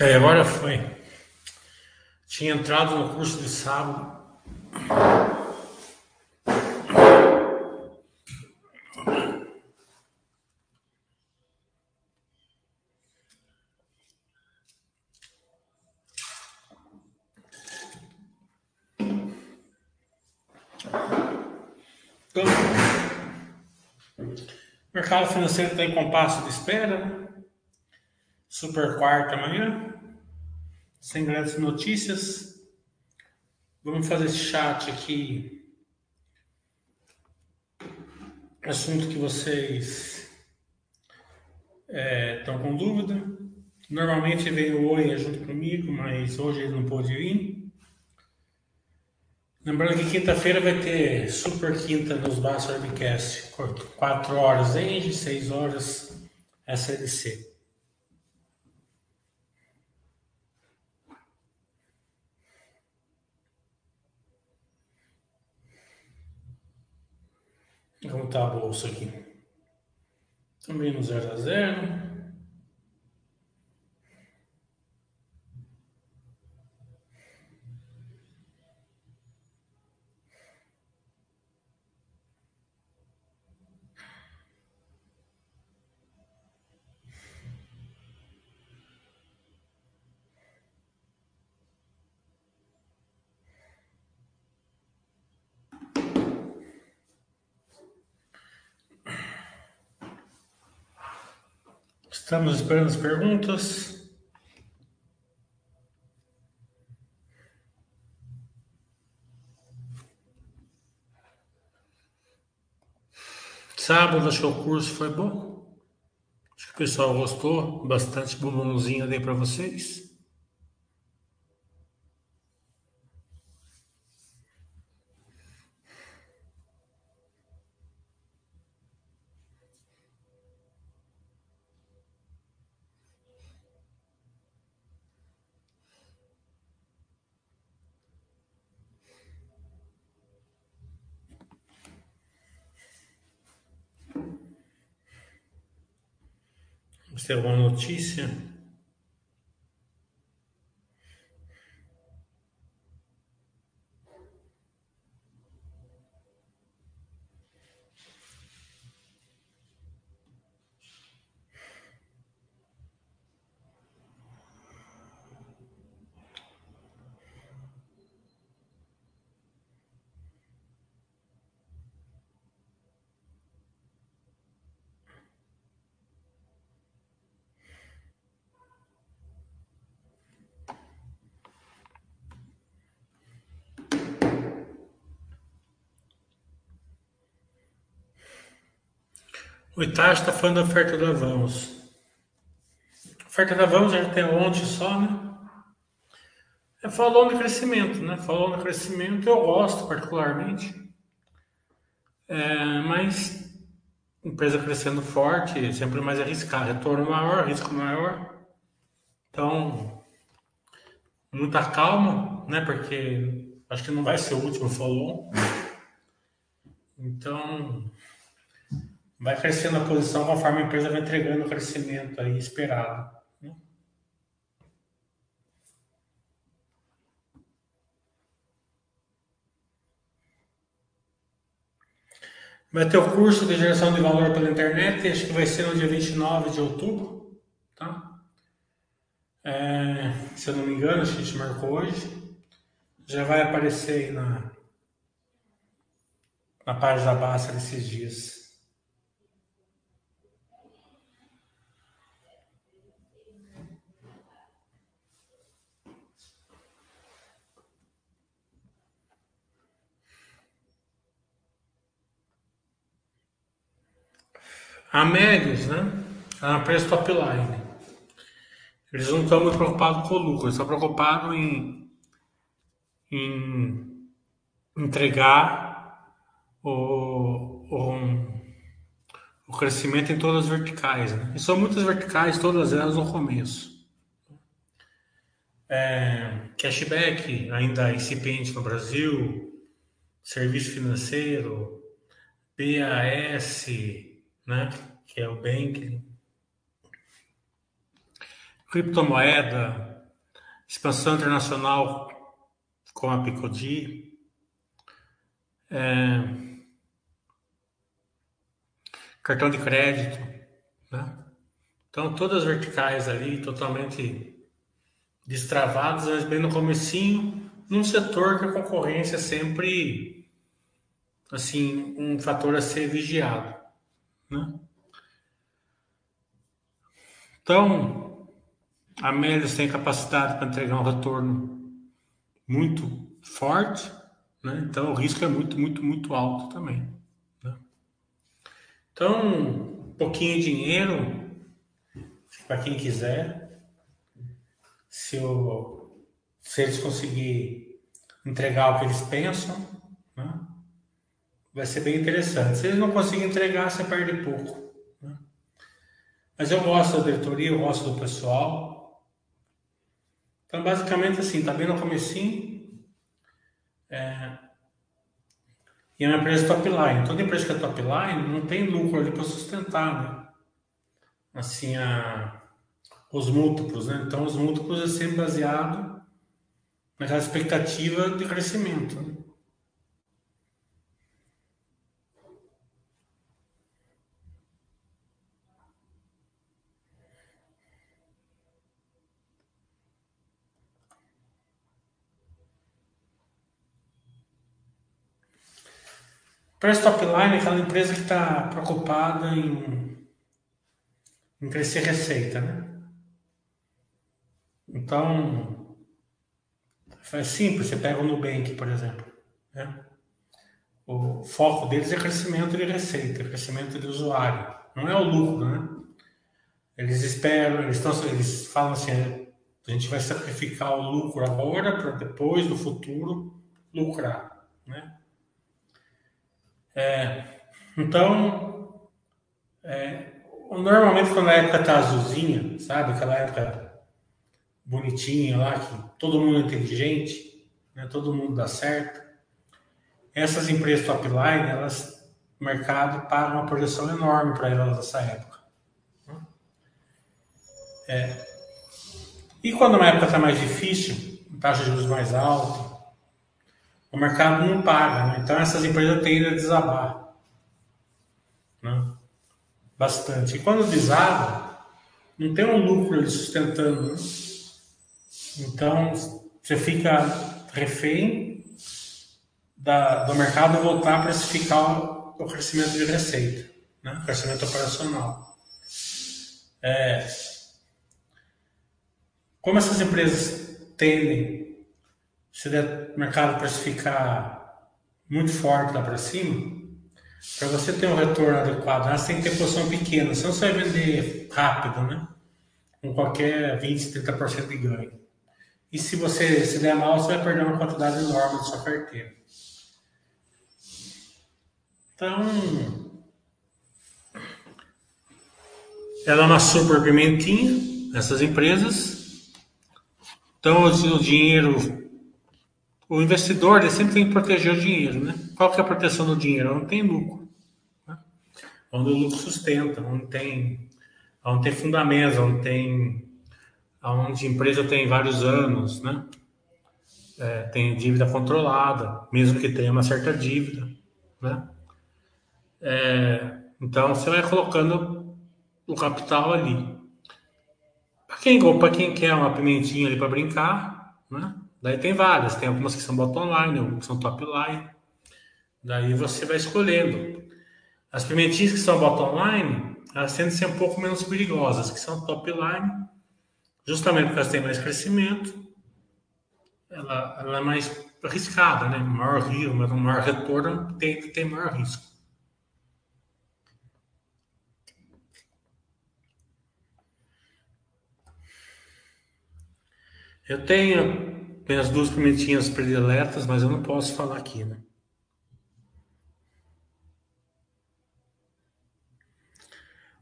Aí agora foi. Tinha entrado no curso de sábado. Então, o mercado financeiro está em compasso de espera. Super quarta amanhã. Sem grandes notícias. Vamos fazer esse chat aqui. Assunto que vocês é, estão com dúvida. Normalmente vem o Oi junto comigo, mas hoje ele não pôde vir. Lembrando que quinta-feira vai ter Super Quinta nos Bass Webcast. 4 horas Engie, 6 horas SLC. Como tá a bolsa aqui? Também no 0 a 0. Estamos esperando as perguntas. Sábado, acho que o curso foi bom. Acho que o pessoal gostou. Bastante bumbumzinho dei para vocês. Ter alguma notícia? O Itachi está falando da oferta da Vamos. A oferta da Vamos já tem ontem só, né? É, falou no crescimento, né? Falou no crescimento, eu gosto particularmente. É, mas empresa crescendo forte, sempre mais arriscar. Retorno maior, risco maior. Então, muita calma, né? Porque acho que não vai ser o último follow. Então, vai crescendo a posição conforme a empresa vai entregando o crescimento aí esperado. né? Vai ter o curso de geração de valor pela internet, acho que vai ser no dia 29 de outubro, tá? É, se eu não me engano, a gente marcou hoje. Já vai aparecer aí na, na página da Basta desses dias. A Médios, né? É uma preço top line. Eles não estão muito preocupados com o lucro, eles estão preocupados em, em entregar o, o, o crescimento em todas as verticais. Né? E são muitas verticais, todas elas no começo. É, cashback ainda incipiente no Brasil, serviço financeiro, BAS, né? que é o banking, criptomoeda, expansão internacional com a Picodi, é, cartão de crédito, né? Então todas as verticais ali totalmente destravadas, mas bem no comecinho, num setor que a concorrência é sempre assim um fator a ser vigiado, né? Então, a Melios tem capacidade para entregar um retorno muito forte, né? então o risco é muito, muito, muito alto também. Né? Então, um pouquinho de dinheiro, para quem quiser, se, o, se eles conseguirem entregar o que eles pensam, né? Vai ser bem interessante. Se eles não conseguirem entregar, você perde pouco. Mas eu gosto da diretoria, eu gosto do pessoal. Então, basicamente assim, tá bem no comecinho. É, e é uma empresa top line. Toda empresa que é top line não tem lucro ali para sustentar, né? Assim, a, os múltiplos, né? Então, os múltiplos é sempre baseado naquela expectativa de crescimento. Né? Press Top Line é aquela empresa que está preocupada em, em crescer receita, né? Então, é simples, você pega o Nubank, por exemplo. Né? O foco deles é crescimento de receita, crescimento de usuário. Não é o lucro, né? Eles esperam, eles, estão, eles falam assim, a gente vai sacrificar o lucro agora para depois, no futuro, lucrar, né? É, então, é, normalmente quando a época tá azulzinha, sabe? Aquela época bonitinha lá, que todo mundo é inteligente, né? todo mundo dá certo. Essas empresas top line, elas, o mercado paga uma projeção enorme para elas nessa época. É. E quando uma época está mais difícil, taxa de juros mais alta, o mercado não paga, né? então essas empresas tendem a desabar né? bastante. E quando desaba, não tem um lucro sustentando. Né? Então você fica refém da, do mercado voltar a precificar o, o crescimento de receita, né? crescimento operacional. É, como essas empresas tendem se o mercado precificar muito forte lá para cima, para você ter um retorno adequado, você tem que ter posição pequena, senão você vai vender rápido, né? Com qualquer 20, 30% de ganho. E se você se der mal, você vai perder uma quantidade enorme de sua carteira. Então, ela é uma super pimentinha, essas empresas. Então, o dinheiro o investidor ele sempre tem que proteger o dinheiro, né? Qual que é a proteção do dinheiro? Onde tem lucro. Né? Onde o lucro sustenta, onde tem, onde tem fundamentos, onde tem, onde a empresa tem vários anos, né? É, tem dívida controlada, mesmo que tenha uma certa dívida, né? É, então você vai colocando o capital ali. Para quem, quem quer uma pimentinha ali para brincar, né? Daí tem várias, tem algumas que são bottom line, algumas que são top line. Daí você vai escolhendo. As pimentinhas que são bottom line, elas tendem a ser um pouco menos perigosas, que são top line, justamente porque elas têm mais crescimento, ela, ela é mais arriscada, né? Maior risco, maior retorno tem ter maior risco. Eu tenho tem as duas pimentinhas prediletas, mas eu não posso falar aqui, né?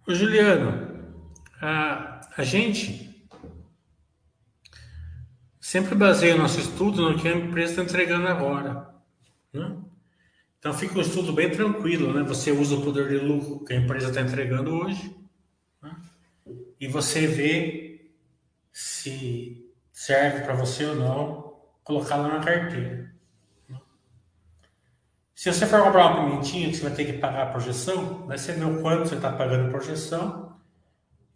Ô, Juliano, a, a gente sempre baseia o nosso estudo no que a empresa está entregando agora, né? Então fica um estudo bem tranquilo, né? Você usa o poder de lucro que a empresa está entregando hoje né? e você vê se serve para você ou não colocar lá na carteira. Se você for comprar uma pimentinha que você vai ter que pagar a projeção, vai ser ver quanto você está pagando a projeção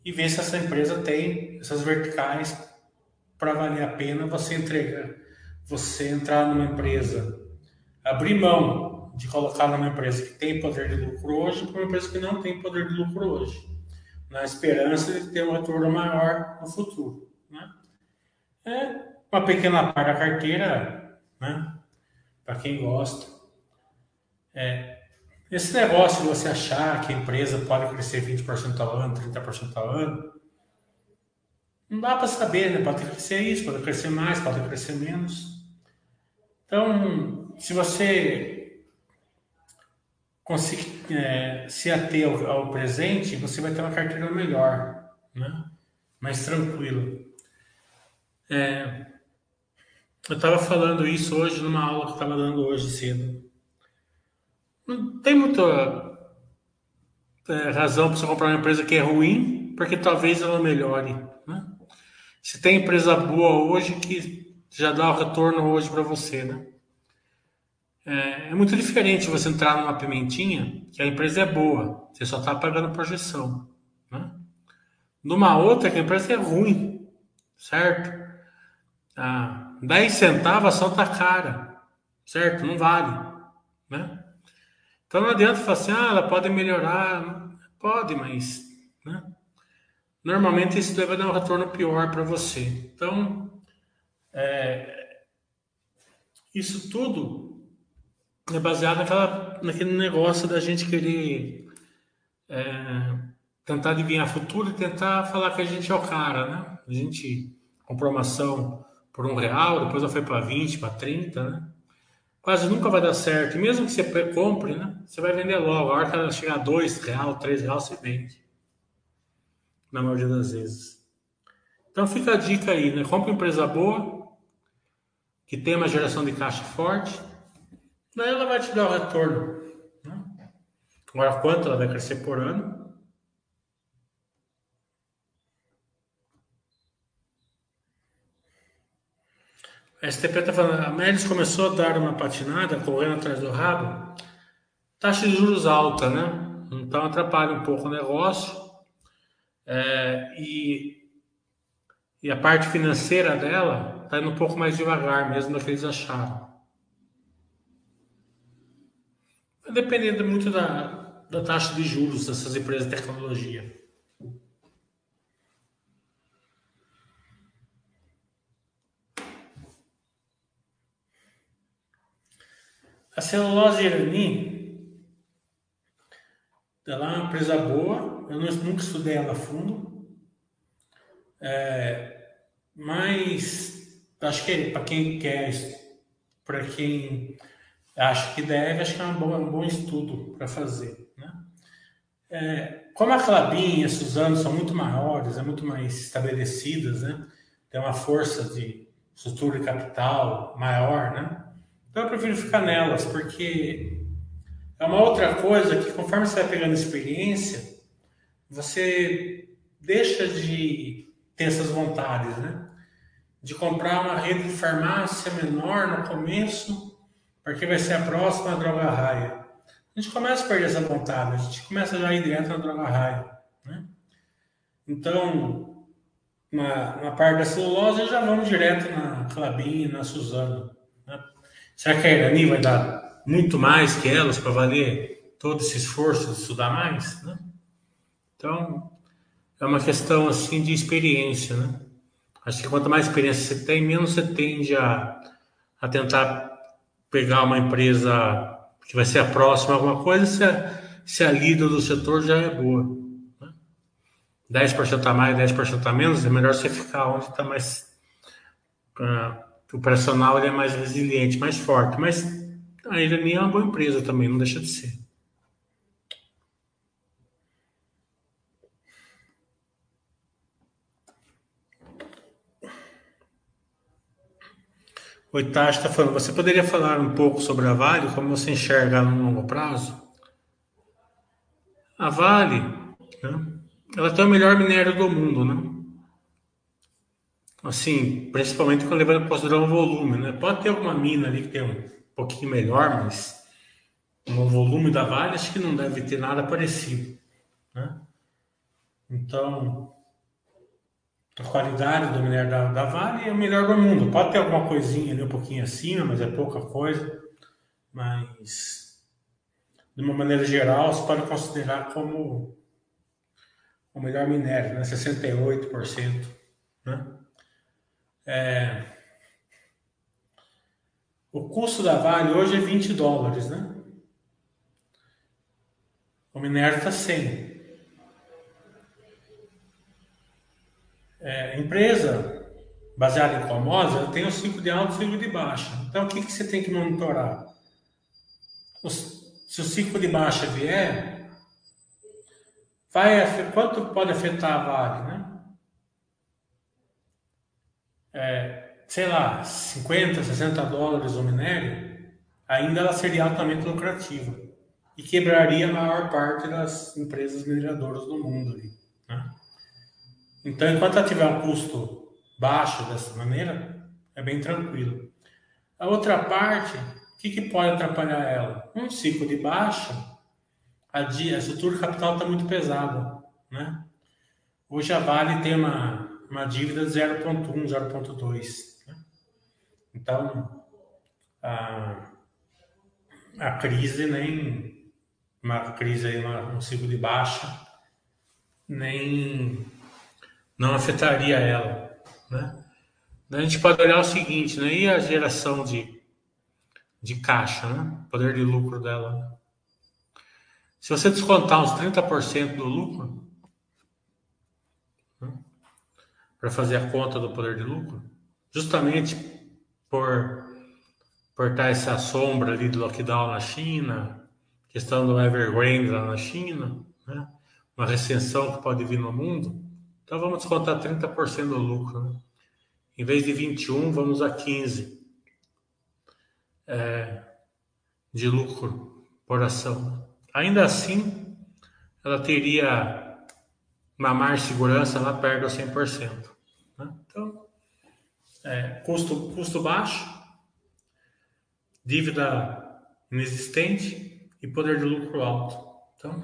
e ver se essa empresa tem essas verticais para valer a pena você entregar, você entrar numa empresa, abrir mão de colocar numa empresa que tem poder de lucro hoje para uma empresa que não tem poder de lucro hoje, na esperança de ter um retorno maior no futuro. É uma pequena parte da carteira, né? para quem gosta. É, esse negócio de você achar que a empresa pode crescer 20% ao ano, 30% ao ano, não dá para saber, né? Pode crescer isso, pode crescer mais, pode crescer menos. Então, se você conseguir é, se ater ao, ao, presente, você vai ter uma carteira melhor, né? mais tranquila. É, eu estava falando isso hoje numa aula que estava dando hoje cedo. Não tem muita é, razão para você comprar uma empresa que é ruim, porque talvez ela melhore. Né? Se tem empresa boa hoje que já dá o retorno hoje para você, né? É, é, muito diferente você entrar numa pimentinha que a empresa é boa, você só está pagando projeção, né? Numa outra que a empresa é ruim, certo? Ah, 10 centavos ação tá cara, certo? Não vale, né? Então não adianta falar assim, ah, ela pode melhorar. Pode, mas né? normalmente isso deve dar um retorno pior para você. Então, é, isso tudo é baseado naquela, naquele negócio da gente querer é, tentar adivinhar futuro e tentar falar que a gente é o cara, né? A gente comprou uma ação por um real, depois ela foi para 20, para 30, né? quase nunca vai dar certo. E mesmo que você compre, né? Você vai vender logo. A hora que ela chegar a dois real, três real, você vende. Na maioria das vezes. Então fica a dica aí, né? Compre uma empresa boa, que tem uma geração de caixa forte, daí ela vai te dar o retorno. Né? Agora, quanto ela vai crescer por ano? A STP está falando, a Melis começou a dar uma patinada, correndo atrás do rabo. Taxa de juros alta, né? Então atrapalha um pouco o negócio. É, e, e a parte financeira dela está indo um pouco mais devagar, mesmo do que eles acharam. Dependendo muito da, da taxa de juros dessas empresas de tecnologia. A celulose Irani, ela é uma empresa boa, eu nunca estudei ela a fundo, é, mas acho que para quem quer, para quem acha que deve, acho que é um bom, um bom estudo para fazer. Né? É, como a Clabin e a Suzano são muito maiores, é muito mais estabelecidas, né? tem uma força de estrutura de capital maior, né? Então eu prefiro ficar nelas, porque é uma outra coisa que conforme você vai pegando experiência, você deixa de ter essas vontades, né? De comprar uma rede de farmácia menor no começo, porque vai ser a próxima droga raia. A gente começa a perder essa vontade, a gente começa já a ir direto na droga raia, né? Então, na, na parte da celulose, já vamos direto na Clabin, na Suzano. Será que a Irani vai dar muito mais que elas para valer todo esse esforço de estudar mais? Né? Então, é uma questão assim de experiência, né? Acho que quanto mais experiência você tem, menos você tende a, a tentar pegar uma empresa que vai ser a próxima alguma coisa se a, se a líder do setor já é boa. Né? 10% a mais, 10% a menos, é melhor você ficar onde está mais... Uh, o operacional ele é mais resiliente, mais forte, mas a Irani é uma boa empresa também, não deixa de ser. O Itachi está falando, você poderia falar um pouco sobre a Vale, como você enxerga ela no longo prazo? A Vale, né, ela tem o melhor minério do mundo, né? Assim, principalmente quando levando para considerar um volume, né? Pode ter alguma mina ali que tem um pouquinho melhor, mas no volume da Vale acho que não deve ter nada parecido, né? Então, a qualidade do minério da, da Vale é o melhor do mundo. Pode ter alguma coisinha ali um pouquinho acima, mas é pouca coisa. Mas, de uma maneira geral, você pode considerar como o melhor minério, né? 68%. Né? É... O custo da Vale hoje é 20 dólares, né? O minério está 100. É, empresa baseada em ela tem o ciclo de alta e o ciclo de baixa. Então, o que, que você tem que monitorar? se o ciclo de baixa vier, vai, quanto pode afetar a Vale, né? É, sei lá, 50, 60 dólares o minério, ainda ela seria altamente lucrativa e quebraria a maior parte das empresas mineradoras do mundo. Né? Então, enquanto ela tiver um custo baixo dessa maneira, é bem tranquilo. A outra parte, o que, que pode atrapalhar ela? Um ciclo de baixa, a estrutura capital está muito pesada. Né? Hoje a Vale tem uma, uma dívida de 0,1, 0,2. Né? Então, a, a crise nem uma crise aí, um ciclo de baixa nem não afetaria ela, né? A gente pode olhar o seguinte, né? E a geração de, de caixa, né? Poder de lucro dela. Se você descontar uns 30% do lucro, né? Para fazer a conta do poder de lucro, justamente por, por estar essa sombra ali do lockdown na China, questão do Evergrande lá na China, né? uma recessão que pode vir no mundo, então vamos descontar 30% do lucro. Né? Em vez de 21, vamos a 15 é, de lucro por ação. Ainda assim, ela teria uma margem de segurança lá perto dos 100%. É, custo, custo baixo, dívida inexistente e poder de lucro alto. Então,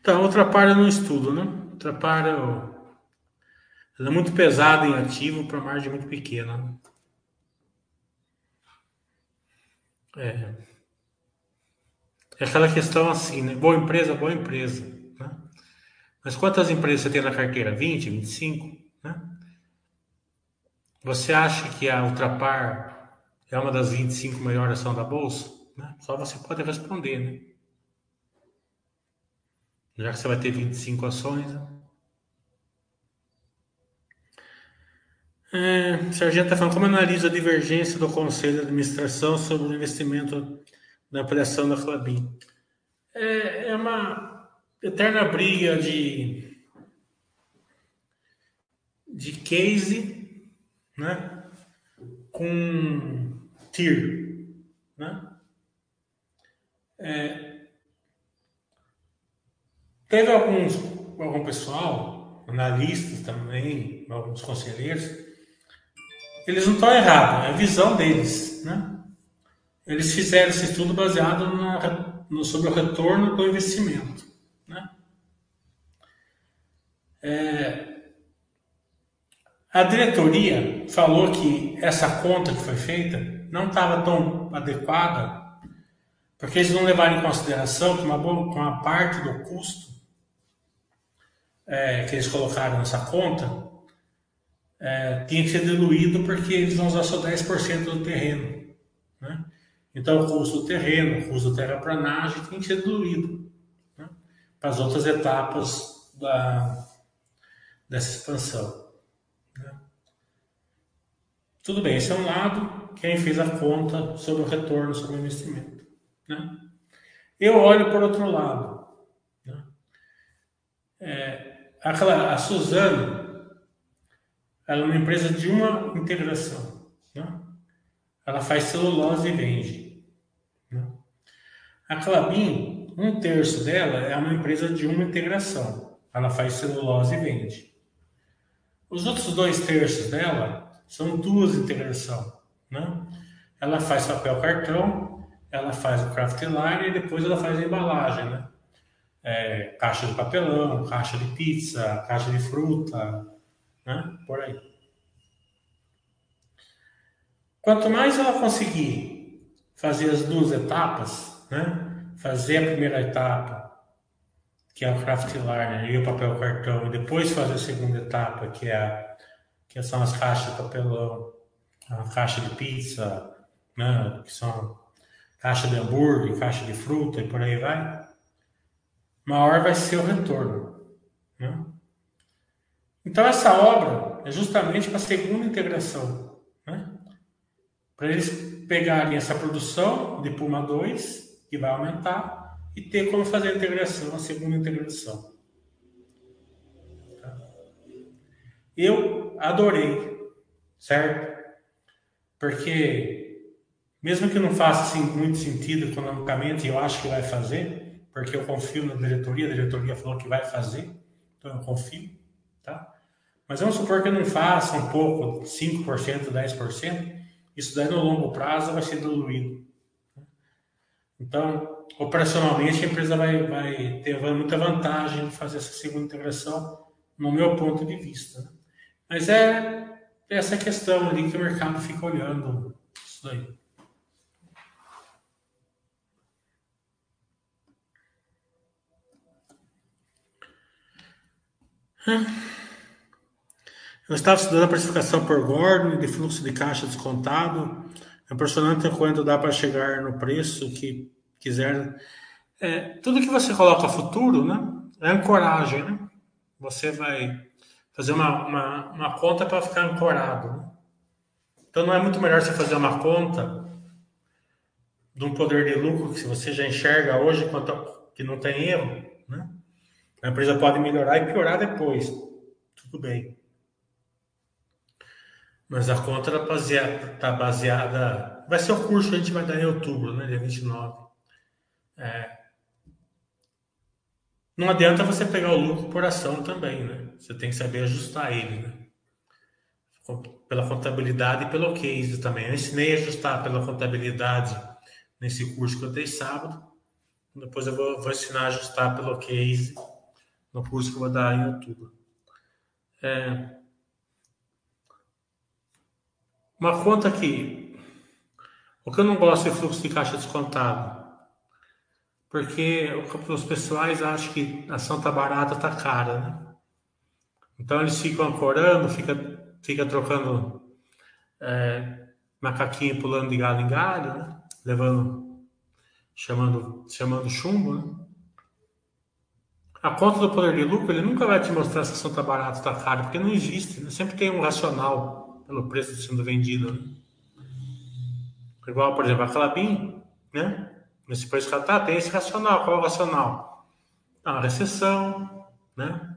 Então, eu não estudo, né? Eu... ela é muito pesada em ativo para margem muito pequena. Né? É. é aquela questão assim, né? Boa empresa, boa empresa. Mas quantas empresas você tem na carteira? 20, 25? Né? Você acha que a Ultrapar é uma das 25 melhores ações da Bolsa? Né? Só você pode responder, né? Já que você vai ter 25 ações. Né? É, Sargento está falando como analisa a divergência do Conselho de Administração sobre o investimento na ampliação da Clabin. É, é uma eterna briga de, de case né, com TIR. Né? É, Teve alguns, algum pessoal, analistas também, alguns conselheiros, eles não estão errados, é a visão deles, né? Eles fizeram esse estudo baseado na, no, sobre o retorno do investimento? É, a diretoria falou que essa conta que foi feita não estava tão adequada, porque eles não levaram em consideração que uma, boa, uma parte do custo é, que eles colocaram nessa conta é, tinha que ser diluído porque eles vão usar só 10% do terreno. Né? Então, o custo do terreno, o custo da terraplanagem tem que ser diluído né? para as outras etapas da, dessa expansão. Né? Tudo bem, esse é um lado, quem fez a conta sobre o retorno sobre o investimento. Né? Eu olho por outro lado. Né? É, aquela, a Suzano, ela é uma empresa de uma integração. Né? Ela faz celulose e vende. Né? A Clabin, um terço dela é uma empresa de uma integração. Ela faz celulose e vende. Os outros dois terços dela são duas integrações. Né? Ela faz papel cartão, ela faz o craft line e depois ela faz a embalagem. Né? É, caixa de papelão, caixa de pizza, caixa de fruta, né? por aí. Quanto mais ela conseguir fazer as duas etapas, né? fazer a primeira etapa, que é o craft liner e o papel cartão, e depois fazer a segunda etapa, que, é a, que são as caixas de papelão, a caixa de pizza, né? que são caixa de hambúrguer, caixa de fruta e por aí vai, maior vai ser o retorno. Né? Então essa obra é justamente para a segunda integração. Né? Para eles pegarem essa produção de Puma 2, que vai aumentar, e ter como fazer a integração, a segunda integração. Tá? Eu adorei, certo? Porque, mesmo que não faça assim, muito sentido economicamente, eu acho que vai fazer, porque eu confio na diretoria, a diretoria falou que vai fazer, então eu confio, tá? Mas vamos supor que não faça um pouco, 5%, 10%, isso daí no longo prazo vai ser diluído. Então, operacionalmente, a empresa vai, vai ter muita vantagem de fazer essa segunda integração, no meu ponto de vista. Né? Mas é essa questão ali que o mercado fica olhando isso daí. Eu estava estudando a precificação por Gordon de fluxo de caixa descontado. É impressionante quanto dá para chegar no preço que quiser. É, tudo que você coloca futuro, né? É ancoragem, né? Você vai fazer uma, uma, uma conta para ficar ancorado. Né? Então não é muito melhor você fazer uma conta de um poder de lucro que você já enxerga hoje quanto que não tem erro, né? A empresa pode melhorar e piorar depois. Tudo bem. Mas a conta está baseada, tá baseada. Vai ser o curso que a gente vai dar em outubro, né? Dia 29. É, não adianta você pegar o lucro por ação também, né? Você tem que saber ajustar ele, né? Pela contabilidade e pelo case também. Eu ensinei a ajustar pela contabilidade nesse curso que eu dei sábado. Depois eu vou, vou ensinar a ajustar pelo case no curso que eu vou dar em outubro. É, uma conta aqui. O que eu não gosto é fluxo de caixa descontado. Porque os pessoais acham que a ação tá barata, tá cara, né? Então eles ficam ancorando, fica, fica trocando é, macaquinho pulando de galho em galho, né? Levando, chamando, chamando chumbo, né? A conta do poder de lucro, ele nunca vai te mostrar se a ação tá barata ou tá cara, porque não existe, né? Sempre tem um racional pelo preço sendo vendido. Né? Igual, por exemplo, a Clabin, né? Nesse preço que ela está, tem esse racional. Qual é o racional? Ah, a recessão, né?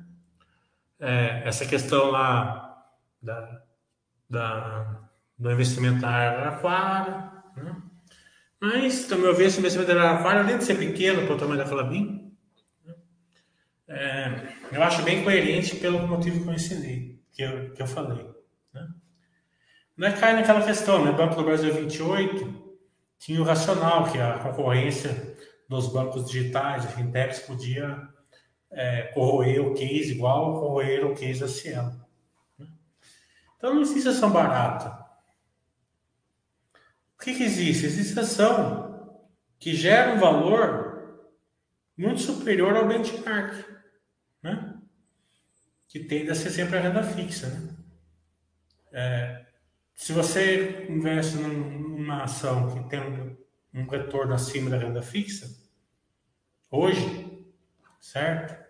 É, essa questão lá da, da, do investimento na Araraquara, né? Mas, também eu vejo esse investimento na Araraquara, além de ser pequeno para o tamanho da Clabin, né? é, eu acho bem coerente pelo motivo que eu ensinei, que eu, que eu falei. Não é cair naquela questão, né? Banco do Brasil 28 tinha o racional, que a concorrência dos bancos digitais, fintechs, podia é, corroer o case igual corroer o case da Cielo. Né? Então não existe ação barata. O que, que existe? Existe ação que gera um valor muito superior ao benchmark, né? que tende a ser sempre a renda fixa. Né? É, se você investe numa ação que tem um, retorno acima da renda fixa, hoje, certo?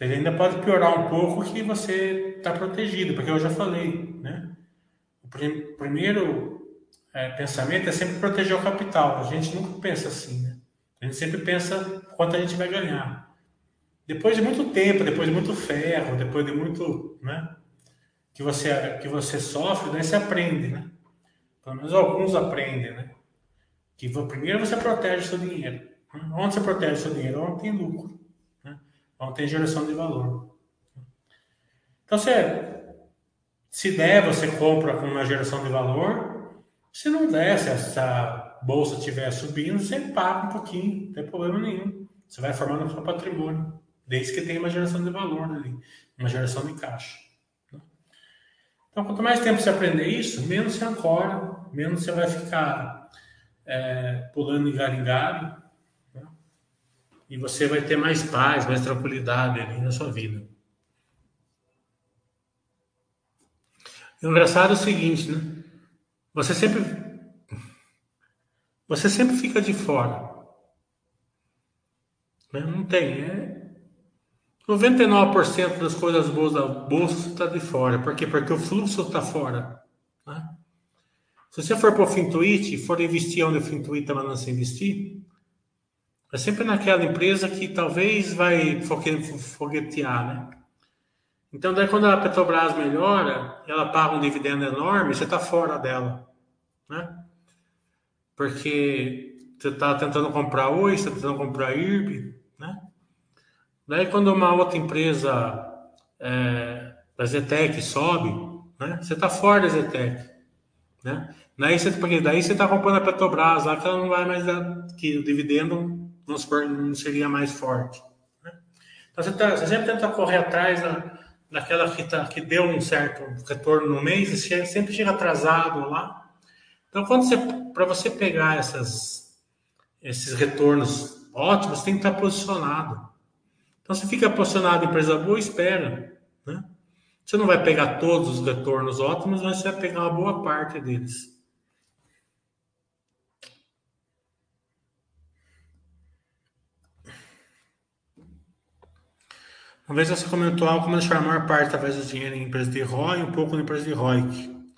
Ele ainda pode piorar um pouco que você está protegido, porque eu já falei, né? O prim primeiro é, pensamento é sempre proteger o capital. A gente nunca pensa assim, né? A gente sempre pensa quanto a gente vai ganhar. Depois de muito tempo, depois de muito ferro, depois de muito, né? Que você, que você sofre, daí você aprende, né? Pelo menos alguns aprendem, né? Que primeiro você protege o seu dinheiro, Onde você protege seu dinheiro? Onde tem lucro. Né? Onde tem geração de valor. Então, você, se der, você compra com uma geração de valor. Se não der, se essa bolsa estiver subindo, você paga um pouquinho, não tem problema nenhum. Você vai formando o seu patrimônio, desde que tenha uma geração de valor ali, uma geração de caixa. Então, quanto mais tempo você aprender isso, menos você ancora, menos você vai ficar é, pulando em galho, né? e você vai ter mais paz, mais tranquilidade ali na sua vida. O engraçado é o seguinte, né? Você sempre você sempre fica de fora. Né? Não tem. É... 99% das coisas boas da bolsa está de fora. Por quê? Porque o fluxo está fora. Né? Se você for para o Fintuit, for investir onde o Fintuit está mandando você investir, é sempre naquela empresa que talvez vai foguetear, né? Então, daí quando a Petrobras melhora, ela paga um dividendo enorme, você está fora dela, né? Porque você está tentando comprar Oi, você está tentando comprar IRB? Daí quando uma outra empresa é, da Zetec sobe, né? Você está fora da Zetec, né? Daí você, está comprando a Petrobras lá que ela não vai mais que o dividendo não seria mais forte. Né? Então você, tá, você, sempre tenta correr atrás da, daquela que, tá, que deu um certo retorno no mês, e você sempre chega atrasado lá. Então, quando você, para você pegar essas, esses retornos ótimos, tem que estar posicionado. Então, você fica posicionado em empresa boa, espera, né? Você não vai pegar todos os retornos ótimos, mas você vai pegar uma boa parte deles. Uma vez você comentou algo como deixar a maior parte através do dinheiro em empresa de ROI e um pouco em empresa de ROIC.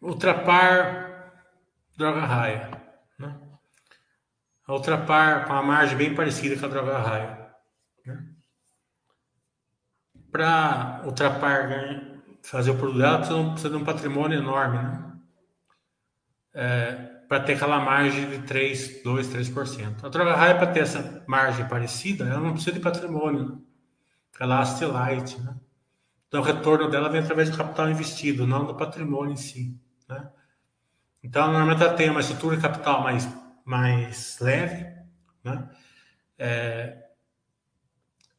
Ultrapar droga raia. Né? A ultrapar com a margem bem parecida com a droga raia. Né? Para ultrapar fazer o produto dela, precisa, precisa de um patrimônio enorme. Né? É, para ter aquela margem de 3, 2, 3%. A droga raia, para ter essa margem parecida, ela não precisa de patrimônio, né? ela é light, né? Então, o retorno dela vem através do capital investido, não do patrimônio em si, né? Então, normalmente ela tem uma estrutura de capital mais, mais leve, né? É,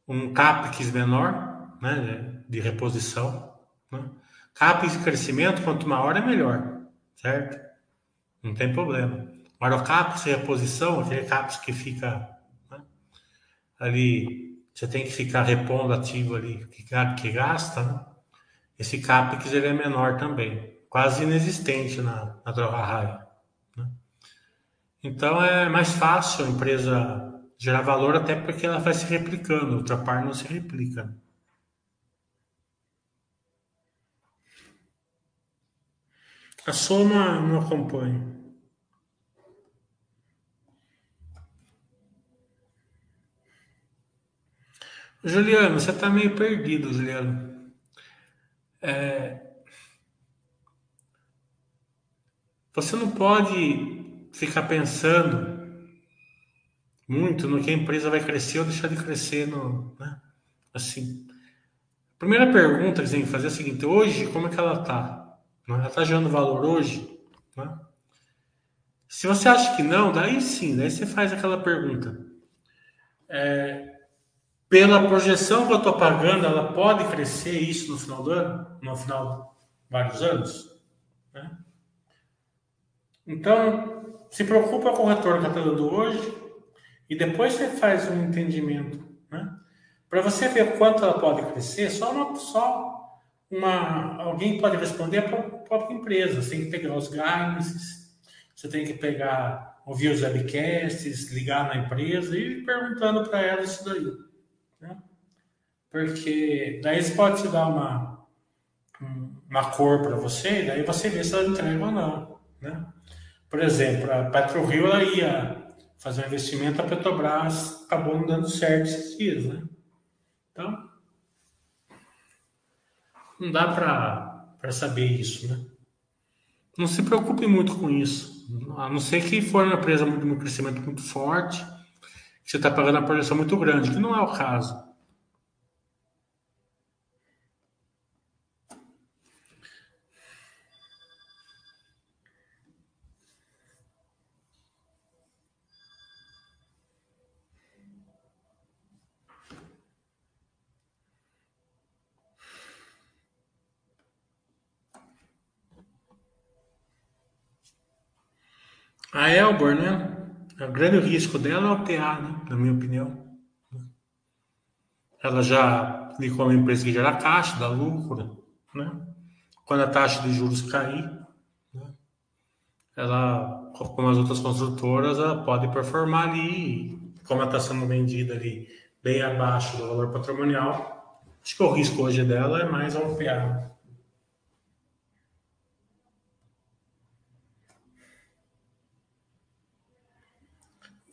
um CAPEX menor, né? De reposição, né? CAPEX de crescimento, quanto maior é melhor, certo? Não tem problema. Agora, o CAPEX e a posição, aquele CAPEX que fica né, ali, você tem que ficar repondo ativo ali, que, que gasta, né? Esse CAPEX ele é menor também, quase inexistente na, na droga raia. Então, é mais fácil a empresa gerar valor, até porque ela vai se replicando, outra parte não se replica. A soma não acompanha. Juliano, você está meio perdido, Juliano. É... Você não pode ficar pensando muito no que a empresa vai crescer ou deixar de crescer. No, né? Assim, a primeira pergunta que você tem que fazer é a seguinte: hoje, como é que ela está? Ela está gerando valor hoje? Né? Se você acha que não, daí sim, daí você faz aquela pergunta. É, pela projeção que eu estou pagando, ela pode crescer isso no final do ano? No final de vários anos? Né? Então, se preocupa com o retorno está dando hoje e depois você faz um entendimento. Né? Para você ver quanto ela pode crescer, só uma, só uma, alguém pode responder a própria empresa. Você tem que pegar os guidances, você tem que pegar, ouvir os webcasts, ligar na empresa e ir perguntando para ela isso daí. Né? Porque daí você pode te dar uma, uma cor para você, daí você vê se ela entrega ou não. Né? Por exemplo, a PetroRio ela ia fazer um investimento, a Petrobras acabou não dando certo esses dias. Né? Então, não dá para saber isso, né? não se preocupe muito com isso. A não ser que for uma empresa muito, um crescimento muito forte, que você está pagando uma projeção muito grande, que não é o caso. A Elbor, né? O grande risco dela é o TA, né? Na minha opinião. Ela já ficou uma empresa que gera caixa, dá lucro, né? Quando a taxa de juros cair, né? ela, como as outras construtoras, ela pode performar ali, como ela está sendo vendida ali bem abaixo do valor patrimonial, acho que o risco hoje dela é mais ao PA.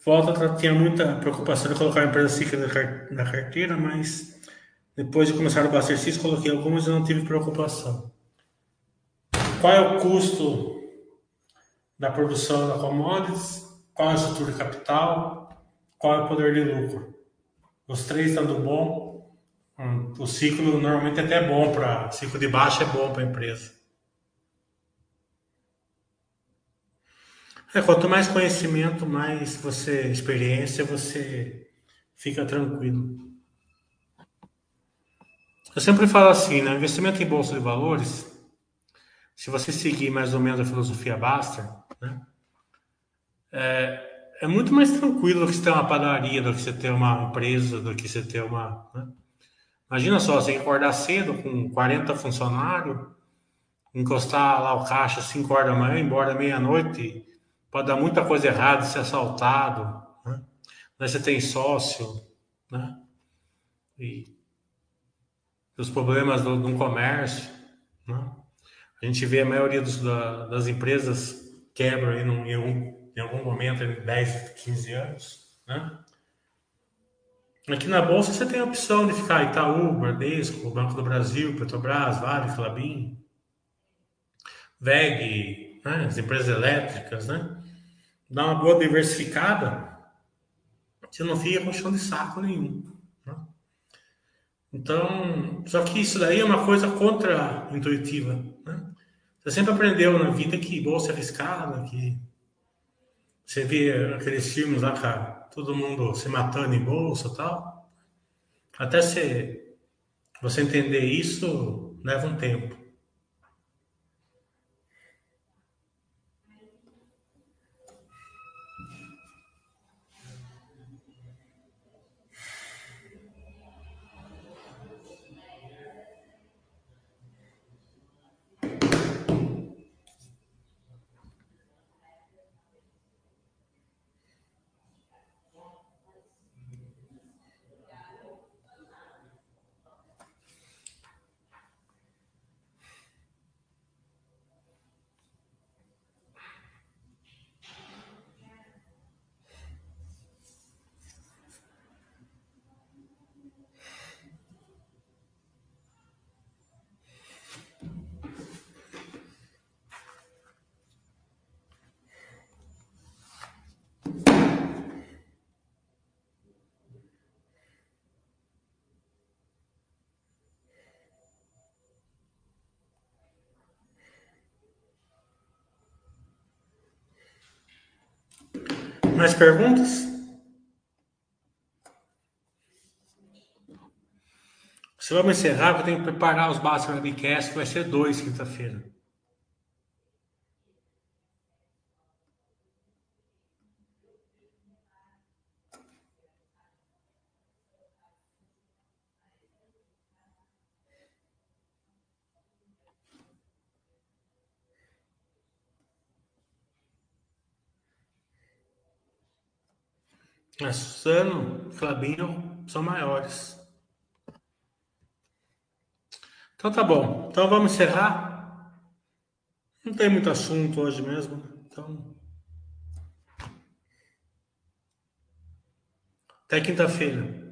Volta tinha muita preocupação de colocar a empresa cíclica na carteira, mas depois de começar o Baster Sys, coloquei algumas e não tive preocupação. Qual é o custo da produção da commodities? Qual é a estrutura de capital? Qual é o poder de lucro? Os três estando bom, hum, o ciclo normalmente é até bom para ciclo de baixa é bom para a empresa. É, quanto mais conhecimento, mais você experiência, você fica tranquilo. Eu sempre falo assim, né? Investimento em bolsa de valores, se você seguir mais ou menos a filosofia Baster, né? É, é muito mais tranquilo do que você ter uma padaria, do que você ter uma empresa, do que você ter uma. Né? Imagina só, você acordar cedo com 40 funcionários, encostar lá o caixa às 5 horas da manhã, embora meia-noite pode dar muita coisa errada, ser assaltado, né? você tem sócio, né? E os problemas do, do comércio, né? A gente vê a maioria dos, da, das empresas quebram aí num, em, algum, em algum momento, em 10, 15 anos, né? Aqui na Bolsa você tem a opção de ficar Itaú, Bradesco, Banco do Brasil, Petrobras, Vale, Clabin, VEG, né? as empresas elétricas, né? Dá uma boa diversificada, você não fica com chão de saco nenhum. Né? Então, só que isso daí é uma coisa contra-intuitiva. Né? Você sempre aprendeu na vida que bolsa é arriscada, que você vê aqueles filmes lá, cara, todo mundo se matando em bolsa e tal. Até você, você entender isso, leva um tempo. Mais perguntas? Se vamos encerrar, eu tenho que preparar os básicos webcast, que vai ser dois quinta-feira. Sano, Flabinho são maiores. Então tá bom. Então vamos encerrar. Não tem muito assunto hoje mesmo. Então. Até quinta-feira.